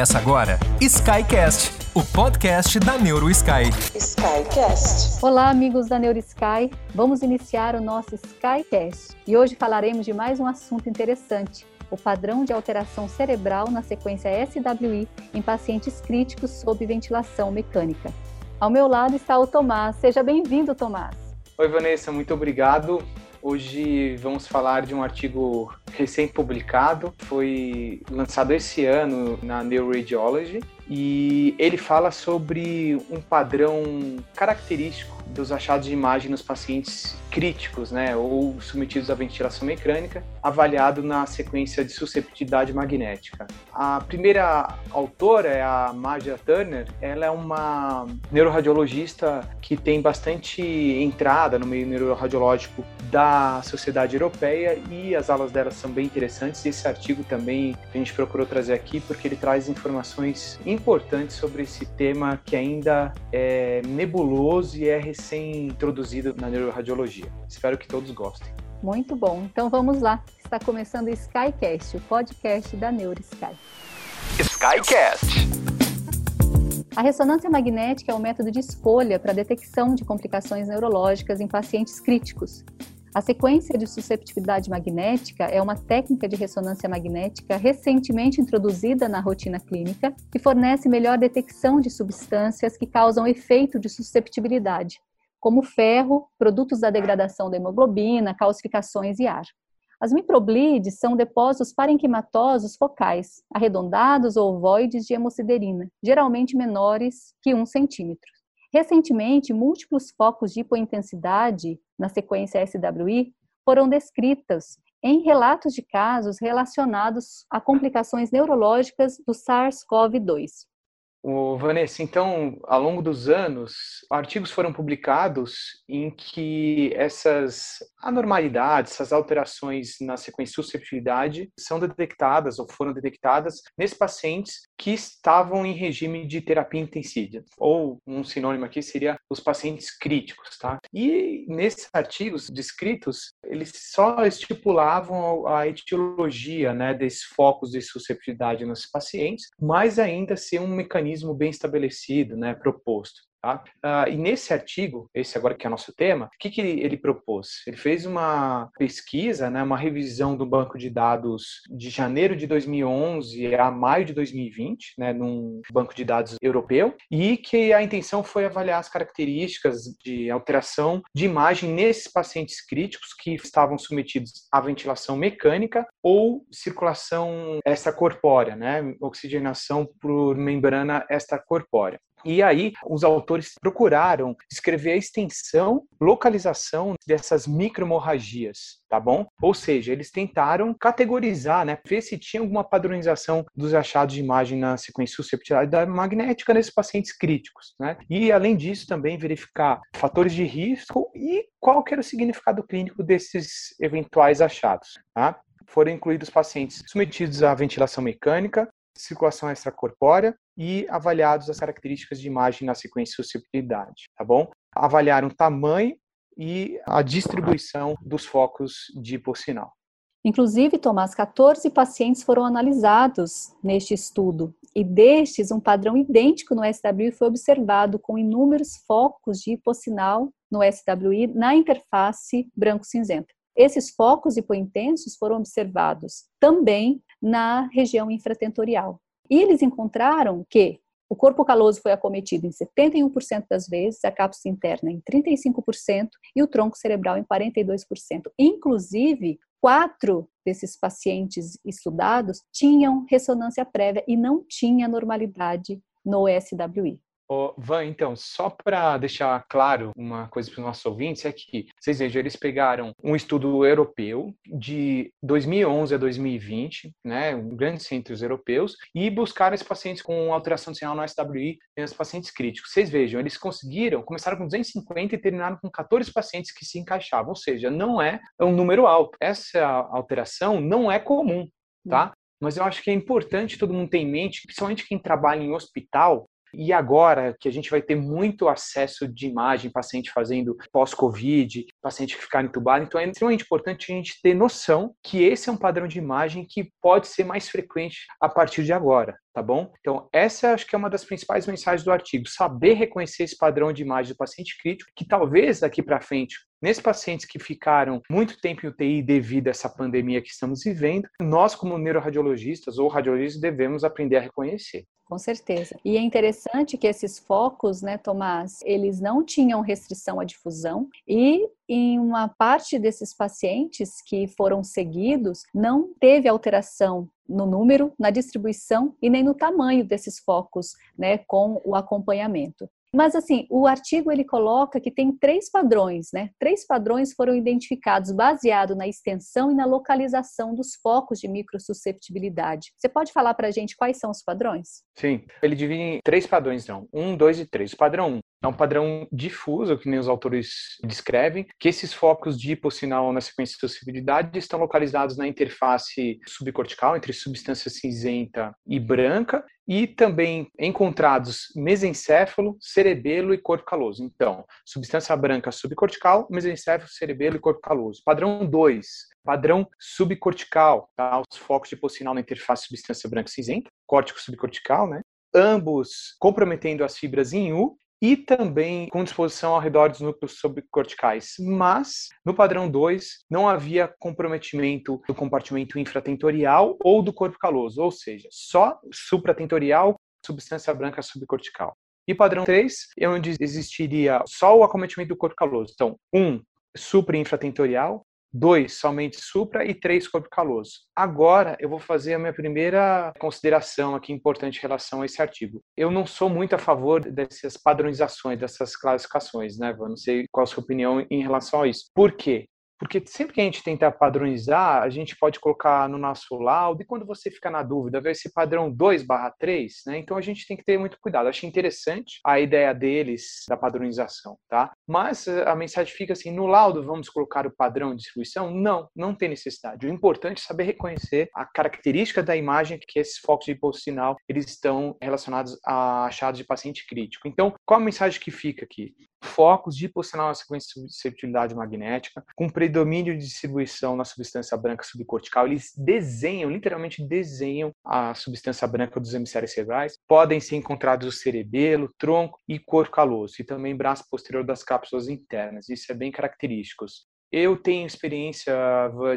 Começa agora Skycast, o podcast da NeuroSky. Skycast. Olá, amigos da NeuroSky. Vamos iniciar o nosso Skycast e hoje falaremos de mais um assunto interessante: o padrão de alteração cerebral na sequência SWI em pacientes críticos sob ventilação mecânica. Ao meu lado está o Tomás. Seja bem-vindo, Tomás. Oi, Vanessa, muito obrigado. Hoje vamos falar de um artigo recém-publicado, foi lançado esse ano na Neuroradiology e ele fala sobre um padrão característico dos achados de imagem nos pacientes críticos, né, ou submetidos à ventilação mecânica, avaliado na sequência de susceptibilidade magnética. A primeira autora é a Marja Turner, ela é uma neuroradiologista que tem bastante entrada no meio neuroradiológico da Sociedade Europeia e as aulas dela são bem interessantes. Esse artigo também a gente procurou trazer aqui porque ele traz informações importantes sobre esse tema que ainda é nebuloso e é recém-introduzido na neuroradiologia. Espero que todos gostem. Muito bom. Então vamos lá. Está começando o Skycast, o podcast da NeuroSky. Skycast. A ressonância magnética é um método de escolha para a detecção de complicações neurológicas em pacientes críticos. A sequência de susceptibilidade magnética é uma técnica de ressonância magnética recentemente introduzida na rotina clínica que fornece melhor detecção de substâncias que causam efeito de susceptibilidade, como ferro, produtos da degradação da hemoglobina, calcificações e ar. As microblides são depósitos parenquimatosos focais, arredondados ou ovoides de hemociderina, geralmente menores que 1 centímetro. Recentemente, múltiplos focos de hipointensidade na sequência SWI foram descritos em relatos de casos relacionados a complicações neurológicas do SARS-CoV-2. O Vanessa, então, ao longo dos anos, artigos foram publicados em que essas anormalidades, essas alterações na sequência de susceptibilidade são detectadas ou foram detectadas nesses pacientes que estavam em regime de terapia intensiva, ou um sinônimo aqui seria os pacientes críticos, tá? E nesses artigos descritos, eles só estipulavam a etiologia, né, desses focos de susceptibilidade nos pacientes, mas ainda ser um mecanismo mecanismo bem estabelecido, né, proposto. Tá? Uh, e nesse artigo, esse agora que é nosso tema, o que, que ele, ele, propôs? Ele fez uma pesquisa, né, uma revisão do banco de dados de janeiro de 2011 a maio de 2020, né, num banco de dados europeu, e que a intenção foi avaliar as características de alteração de imagem nesses pacientes críticos que estavam submetidos à ventilação mecânica ou circulação extracorpórea, né, oxigenação por membrana extracorpórea. E aí, os autores procuraram escrever a extensão, localização dessas microhemorragias, tá bom? Ou seja, eles tentaram categorizar, né, ver se tinha alguma padronização dos achados de imagem na sequência susceptibilidade magnética nesses pacientes críticos, né? E além disso, também verificar fatores de risco e qual era o significado clínico desses eventuais achados, tá? Foram incluídos pacientes submetidos à ventilação mecânica, circulação extracorpórea e avaliados as características de imagem na sequência de susceptibilidade, tá bom? Avaliaram o tamanho e a distribuição dos focos de hipossinal. Inclusive, Tomás, 14 pacientes foram analisados neste estudo, e destes, um padrão idêntico no SWI foi observado com inúmeros focos de hipossinal no SWI na interface branco-cinzenta. Esses focos hipointensos foram observados também na região infratentorial. E eles encontraram que o corpo caloso foi acometido em 71% das vezes, a cápsula interna em 35% e o tronco cerebral em 42%. Inclusive, quatro desses pacientes estudados tinham ressonância prévia e não tinha normalidade no SWI. Oh, Van, então, só para deixar claro uma coisa para os nossos ouvintes, é que, vocês vejam, eles pegaram um estudo europeu de 2011 a 2020, né, grandes centros europeus, e buscaram esses pacientes com alteração de sinal no SWI e os pacientes críticos. Vocês vejam, eles conseguiram, começaram com 250 e terminaram com 14 pacientes que se encaixavam, ou seja, não é um número alto. Essa alteração não é comum, tá? Mas eu acho que é importante todo mundo ter em mente, principalmente quem trabalha em hospital, E agora que a gente vai ter muito acesso de imagem, paciente fazendo pós-Covid, paciente que ficar entubado, então é extremamente importante a gente ter noção que esse é um padrão de imagem que pode ser mais frequente a partir de agora tá bom? Então, essa acho que é uma das principais mensagens do artigo, saber reconhecer esse padrão de imagem do paciente crítico, que talvez daqui para frente, nesses pacientes que ficaram muito tempo em UTI devido a essa pandemia que estamos vivendo, nós como neuroradiologistas ou radiologistas devemos aprender a reconhecer. Com certeza. E é interessante que esses focos, né, Tomás, eles não tinham restrição à difusão e em uma parte desses pacientes que foram seguidos não teve alteração no número, na distribuição e nem no tamanho desses focos, né, com o acompanhamento. Mas assim, o artigo ele coloca que tem três padrões, né? Três padrões foram identificados baseado na extensão e na localização dos focos de microsusceptibilidade. Você pode falar para a gente quais são os padrões? Sim, ele divide em três padrões, não. Um, dois e três. O padrão um é um padrão difuso, que nem os autores descrevem, que esses focos de hipossinal na sequência de suscetibilidade estão localizados na interface subcortical, entre substância cinzenta e branca, e também encontrados mesencéfalo, cerebelo e corpo caloso. Então, substância branca subcortical, mesencéfalo, cerebelo e corpo caloso. Padrão 2, padrão subcortical, tá? os focos de hipossinal na interface substância branca cinzenta, córtico subcortical, né? ambos comprometendo as fibras em U e também com disposição ao redor dos núcleos subcorticais. Mas, no padrão 2, não havia comprometimento do compartimento infratentorial ou do corpo caloso, ou seja, só supratentorial, substância branca subcortical. E padrão 3 é onde existiria só o acometimento do corpo caloso. Então, 1, um, supra-infratentorial, dois somente supra e três corpo caloso. Agora eu vou fazer a minha primeira consideração aqui importante em relação a esse artigo. Eu não sou muito a favor dessas padronizações, dessas classificações, né? Não sei qual a sua opinião em relação a isso. Por quê? Porque sempre que a gente tenta padronizar, a gente pode colocar no nosso laudo, e quando você fica na dúvida, ver esse padrão 2 barra 3, né? Então a gente tem que ter muito cuidado. Achei interessante a ideia deles da padronização, tá? Mas a mensagem fica assim, no laudo vamos colocar o padrão de distribuição? Não, não tem necessidade. O importante é saber reconhecer a característica da imagem que esses focos de impulso sinal, eles estão relacionados a achados de paciente crítico. Então, qual a mensagem que fica aqui? Focos de impulsional na sequência de susceptibilidade magnética, com predomínio de distribuição na substância branca subcortical, eles desenham, literalmente desenham a substância branca dos hemisférios cerebrais. Podem ser encontrados o cerebelo, tronco e corpo caloso, e também braço posterior das cápsulas internas. Isso é bem característico. Eu tenho experiência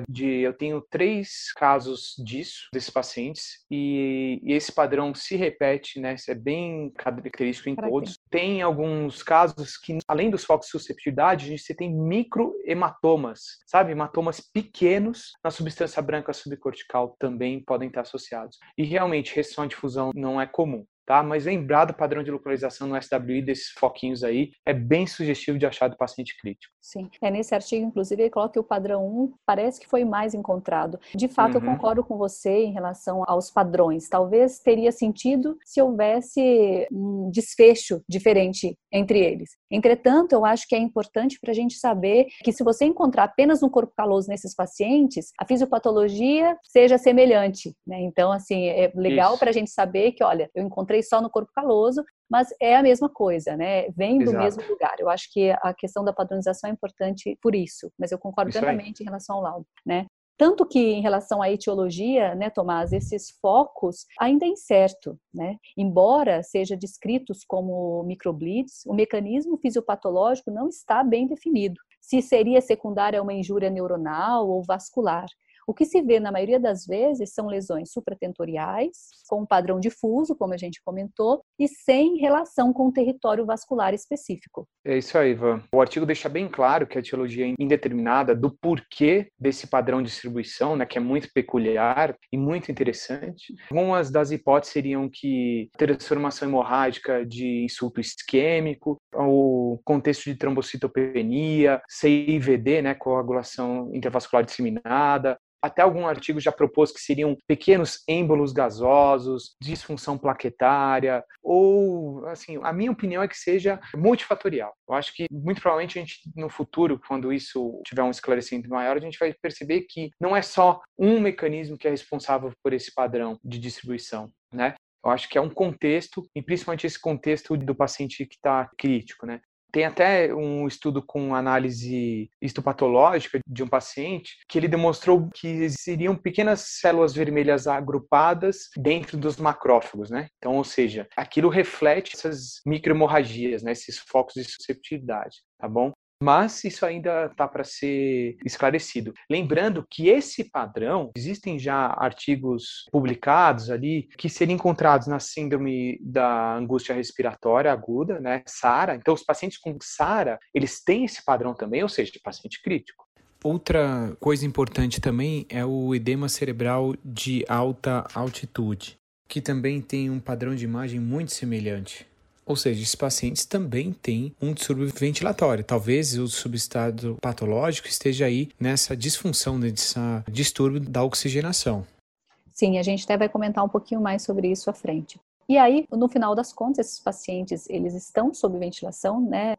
de, eu tenho três casos disso, desses pacientes, e, e esse padrão se repete, né? Isso é bem característico em todos. Tem alguns casos que, além dos focos de susceptibilidade, a gente tem microhematomas, sabe? Hematomas pequenos na substância branca subcortical também podem estar associados. E realmente, restrição à difusão não é comum tá? Mas lembrar do padrão de localização no SWI desses foquinhos aí é bem sugestivo de achar do paciente crítico. Sim, é nesse artigo, inclusive, ele coloca que o padrão 1 parece que foi mais encontrado. De fato, uhum. eu concordo com você em relação aos padrões. Talvez teria sentido se houvesse um desfecho diferente entre eles. Entretanto, eu acho que é importante para a gente saber que se você encontrar apenas um corpo caloso nesses pacientes, a fisiopatologia seja semelhante. Né? Então, assim, é legal para a gente saber que, olha, eu encontrei só no corpo caloso, mas é a mesma coisa, né? Vem do Exato. mesmo lugar. Eu acho que a questão da padronização é importante por isso, mas eu concordo isso plenamente aí. em relação ao laudo, né? Tanto que em relação à etiologia, né, Tomás, esses focos ainda é incerto, né? Embora seja descritos como microbleeds, o mecanismo fisiopatológico não está bem definido. Se seria secundária a uma injúria neuronal ou vascular. O que se vê na maioria das vezes são lesões supratentoriais, com um padrão difuso, como a gente comentou, e sem relação com o território vascular específico. É isso aí, Ivan. O artigo deixa bem claro que a etiologia é indeterminada do porquê desse padrão de distribuição, né, que é muito peculiar e muito interessante. Algumas das hipóteses seriam que transformação hemorrágica de insulto isquêmico, o contexto de trombocitopenia, CIVD, né, coagulação intervascular disseminada, até algum artigo já propôs que seriam pequenos êmbolos gasosos, disfunção plaquetária, ou, assim, a minha opinião é que seja multifatorial. Eu acho que, muito provavelmente, a gente, no futuro, quando isso tiver um esclarecimento maior, a gente vai perceber que não é só um mecanismo que é responsável por esse padrão de distribuição, né? Eu acho que é um contexto, e principalmente esse contexto do paciente que está crítico, né? Tem até um estudo com análise histopatológica de um paciente que ele demonstrou que existiriam pequenas células vermelhas agrupadas dentro dos macrófagos, né? Então, ou seja, aquilo reflete essas microhemorragias, né? Esses focos de susceptibilidade, tá bom? Mas isso ainda está para ser esclarecido. Lembrando que esse padrão, existem já artigos publicados ali que seriam encontrados na síndrome da angústia respiratória aguda, né, SARA. Então, os pacientes com SARA, eles têm esse padrão também, ou seja, paciente crítico. Outra coisa importante também é o edema cerebral de alta altitude, que também tem um padrão de imagem muito semelhante. Ou seja, esses pacientes também têm um distúrbio ventilatório. Talvez o subestado patológico esteja aí nessa disfunção, nesse distúrbio da oxigenação. Sim, a gente até vai comentar um pouquinho mais sobre isso à frente. E aí, no final das contas, esses pacientes, eles estão sob ventilação, né,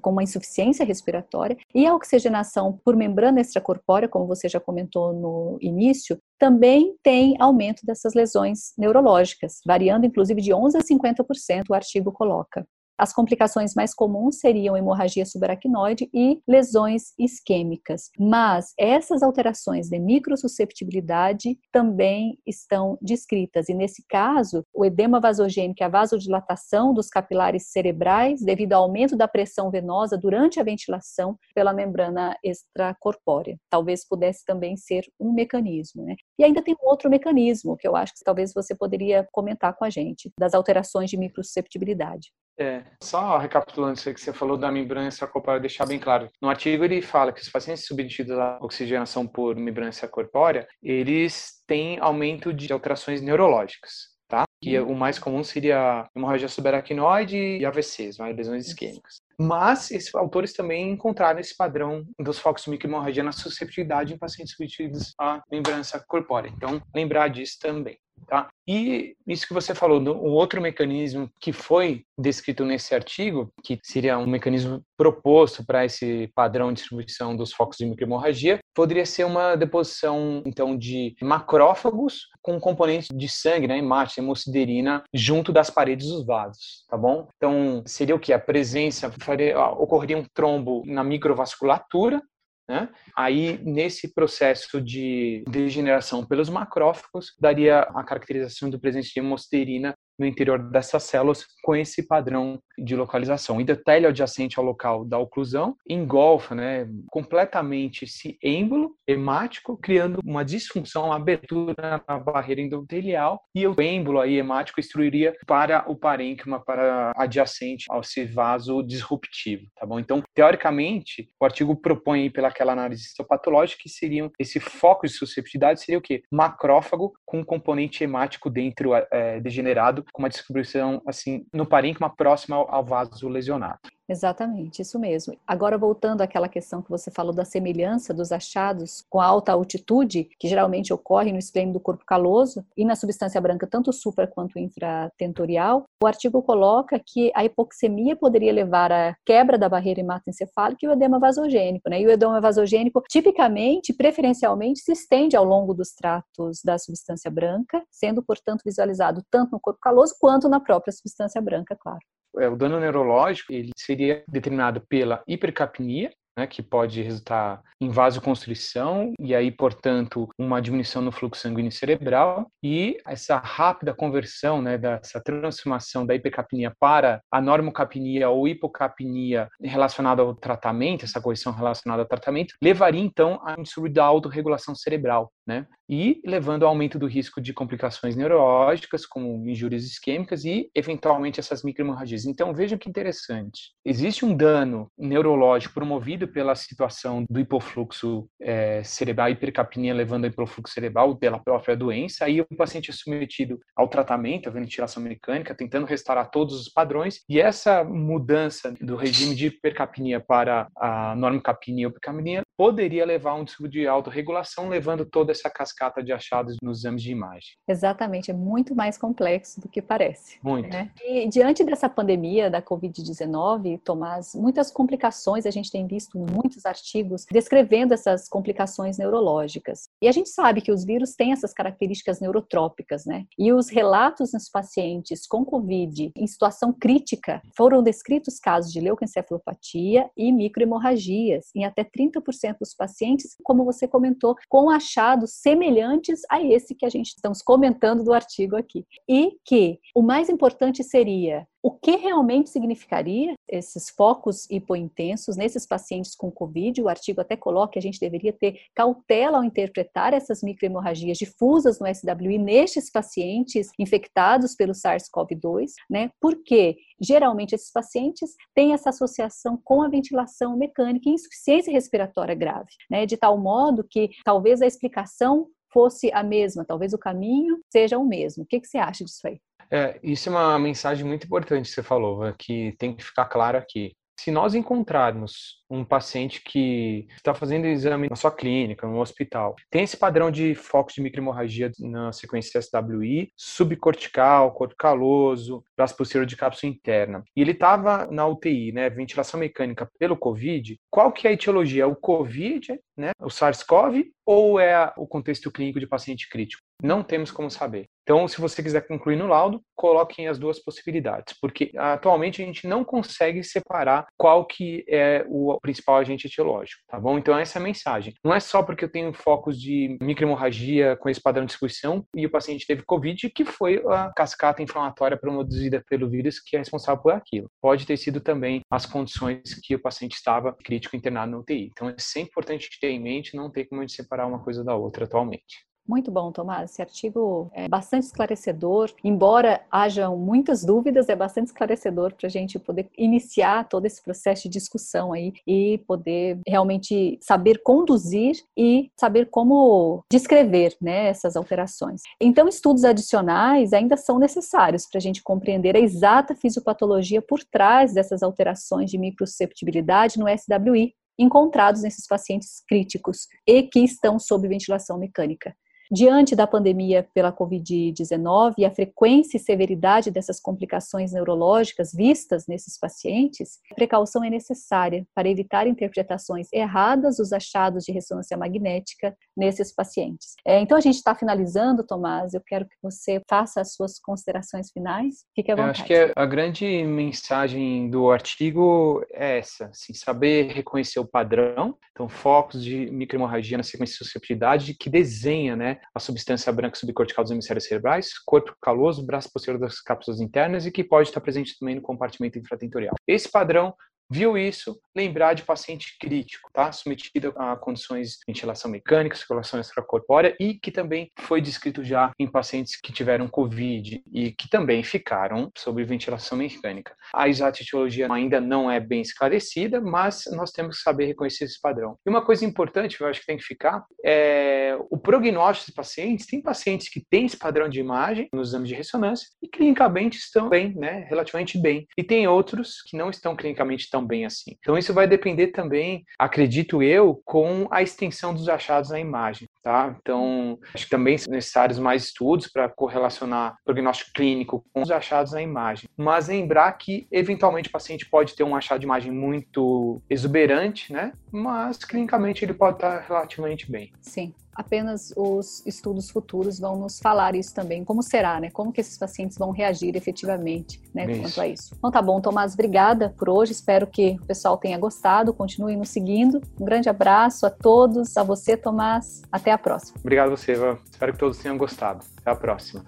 com uma insuficiência respiratória, e a oxigenação por membrana extracorpórea, como você já comentou no início, também tem aumento dessas lesões neurológicas, variando inclusive de 11 a 50%, o artigo coloca. As complicações mais comuns seriam hemorragia subaracnoide e lesões isquêmicas. Mas essas alterações de microsusceptibilidade também estão descritas. E nesse caso, o edema vasogênico e a vasodilatação dos capilares cerebrais devido ao aumento da pressão venosa durante a ventilação pela membrana extracorpórea. Talvez pudesse também ser um mecanismo. Né? E ainda tem um outro mecanismo que eu acho que talvez você poderia comentar com a gente, das alterações de microsusceptibilidade. É, só recapitulando isso que você falou da membrana extracorpórea, deixar bem claro. No artigo ele fala que os pacientes submetidos à oxigenação por membrana extracorpórea, eles têm aumento de alterações neurológicas, tá? Que o mais comum seria hemorragia subaracnoide e AVCs, né? lesões isquêmicas. Mas esses autores também encontraram esse padrão dos focos de microhemorragia na susceptibilidade em pacientes submetidos à membrana corpórea. Então, lembrar disso também. Tá? E isso que você falou, um outro mecanismo que foi descrito nesse artigo, que seria um mecanismo proposto para esse padrão de distribuição dos focos de microhemorragia, poderia ser uma deposição então de macrófagos com componentes de sangue, né, hemácia, hemociderina, junto das paredes dos vasos, tá bom? Então, seria o que? A presença, faria, ocorreria um trombo na microvasculatura, né? Aí, nesse processo de degeneração pelos macrófagos, daria a caracterização do presente de hemosterina no interior dessas células com esse padrão de localização. O endotélio adjacente ao local da oclusão engolfa né, completamente esse êmbolo hemático, criando uma disfunção, uma abertura na barreira endotelial, e o êmbolo aí hemático instruiria para o parênquima, para adjacente ao esse vaso disruptivo, tá bom? Então, teoricamente, o artigo propõe pela aquela análise histopatológica que seriam esse foco de susceptibilidade seria o quê? Macrófago com componente hemático dentro é, degenerado com uma distribuição assim no parênquima próxima ao, vaso lesionado. Exatamente, isso mesmo. Agora, voltando àquela questão que você falou da semelhança dos achados com alta altitude, que geralmente ocorre no esplênio do corpo caloso e na substância branca, tanto supra quanto infratentorial, o artigo coloca que a hipoxemia poderia levar à quebra da barreira hematoencefálica e o edema vasogênico. Né? E o edema vasogênico, tipicamente, preferencialmente, se estende ao longo dos tratos da substância branca, sendo, portanto, visualizado tanto no corpo caloso quanto na própria substância branca, claro. É, o dano neurológico ele seria determinado pela hipercapnia, né, que pode resultar em vasoconstrição e aí, portanto, uma diminuição no fluxo sanguíneo cerebral e essa rápida conversão, né, dessa transformação da hipercapnia para a normocapnia ou hipocapnia relacionada ao tratamento, essa correção relacionada ao tratamento, levaria então a um distúrbio da autorregulação cerebral, né? E levando ao aumento do risco de complicações neurológicas, como injúrias isquêmicas e, eventualmente, essas microhemorragias. Então, vejam que interessante. Existe um dano neurológico promovido pela situação do hipofluxo é, cerebral, hipercapnia levando ao hipofluxo cerebral pela própria doença. Aí o paciente é submetido ao tratamento, à ventilação mecânica, tentando restaurar todos os padrões. E essa mudança do regime de hipercapnia para a normocapnia ou hipocapnia poderia levar a um distúrbio de autorregulação, levando toda essa cascata de achados nos exames de imagem. Exatamente, é muito mais complexo do que parece. Muito. Né? E diante dessa pandemia da Covid-19, Tomás, muitas complicações a gente tem visto visto muitos artigos descrevendo essas complicações neurológicas. E a gente sabe que os vírus têm essas características neurotrópicas, né? E os relatos nos pacientes com Covid em situação crítica foram descritos casos de leucoencefalopatia e microhemorragias em até 30% dos pacientes, como você comentou, com achados semelhantes a esse que a gente estamos comentando do artigo aqui. E que o mais importante seria o que realmente significaria esses focos hipointensos nesses pacientes com Covid? O artigo até coloca que a gente deveria ter cautela ao interpretar essas microhemorragias difusas no SWI nestes pacientes infectados pelo SARS-CoV-2, né? Porque geralmente esses pacientes têm essa associação com a ventilação mecânica e insuficiência respiratória grave, né? De tal modo que talvez a explicação fosse a mesma, talvez o caminho seja o mesmo. O que, que você acha disso aí? É, isso é uma mensagem muito importante que você falou, que tem que ficar claro aqui. Se nós encontrarmos um paciente que está fazendo exame na sua clínica, no hospital, tem esse padrão de foco de microhemorragia na sequência SWI, subcortical, corpo caloso, braço posterior de cápsula interna, e ele estava na UTI, né, ventilação mecânica pelo COVID, qual que é a etiologia? O COVID, né, o SARS-CoV, ou é o contexto clínico de paciente crítico? Não temos como saber. Então, se você quiser concluir no laudo, coloquem as duas possibilidades, porque atualmente a gente não consegue separar qual que é o principal agente etiológico, tá bom? Então, essa é a mensagem. Não é só porque eu tenho focos de microhemorragia com esse padrão de distribuição e o paciente teve COVID que foi a cascata inflamatória produzida pelo vírus que é responsável por aquilo. Pode ter sido também as condições que o paciente estava crítico internado na UTI. Então, é sempre importante ter em mente, não ter como a gente separar uma coisa da outra atualmente. Muito bom, Tomás. Esse artigo é bastante esclarecedor. Embora hajam muitas dúvidas, é bastante esclarecedor para a gente poder iniciar todo esse processo de discussão aí e poder realmente saber conduzir e saber como descrever né, essas alterações. Então, estudos adicionais ainda são necessários para a gente compreender a exata fisiopatologia por trás dessas alterações de microsusceptibilidade no SWI encontrados nesses pacientes críticos e que estão sob ventilação mecânica. Diante da pandemia pela Covid-19 e a frequência e severidade dessas complicações neurológicas vistas nesses pacientes, precaução é necessária para evitar interpretações erradas dos achados de ressonância magnética nesses pacientes. É, então, a gente está finalizando, Tomás. Eu quero que você faça as suas considerações finais. Fique à vontade. Eu acho que a grande mensagem do artigo é essa: assim, saber reconhecer o padrão. Então, focos de microhemorragia na sequência de susceptibilidade que desenha, né? A substância branca subcortical dos hemisférios cerebrais, corpo caloso, braço posterior das cápsulas internas e que pode estar presente também no compartimento infratentorial. Esse padrão Viu isso, lembrar de paciente crítico, tá? Submetido a condições de ventilação mecânica, circulação extracorpórea e que também foi descrito já em pacientes que tiveram COVID e que também ficaram sob ventilação mecânica. A exata etiologia ainda não é bem esclarecida, mas nós temos que saber reconhecer esse padrão. E uma coisa importante eu acho que tem que ficar é o prognóstico dos pacientes. Tem pacientes que têm esse padrão de imagem nos exames de ressonância e clinicamente estão bem, né? Relativamente bem. E tem outros que não estão clinicamente tão tão bem assim. Então isso vai depender também, acredito eu, com a extensão dos achados na imagem, tá? Então acho que também são necessários mais estudos para correlacionar o prognóstico clínico com os achados na imagem. Mas lembrar que eventualmente o paciente pode ter um achado de imagem muito exuberante, né? Mas clinicamente ele pode estar relativamente bem. Sim apenas os estudos futuros vão nos falar isso também, como será, né? Como que esses pacientes vão reagir efetivamente, né, isso. quanto a isso. Então tá bom, Tomás, obrigada por hoje, espero que o pessoal tenha gostado, continue nos seguindo. Um grande abraço a todos, a você, Tomás, até a próxima. Obrigado você, Eva. Espero que todos tenham gostado. Até a próxima.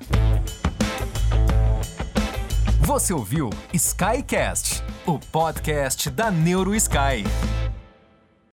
Você ouviu Skycast, o podcast da NeuroSky.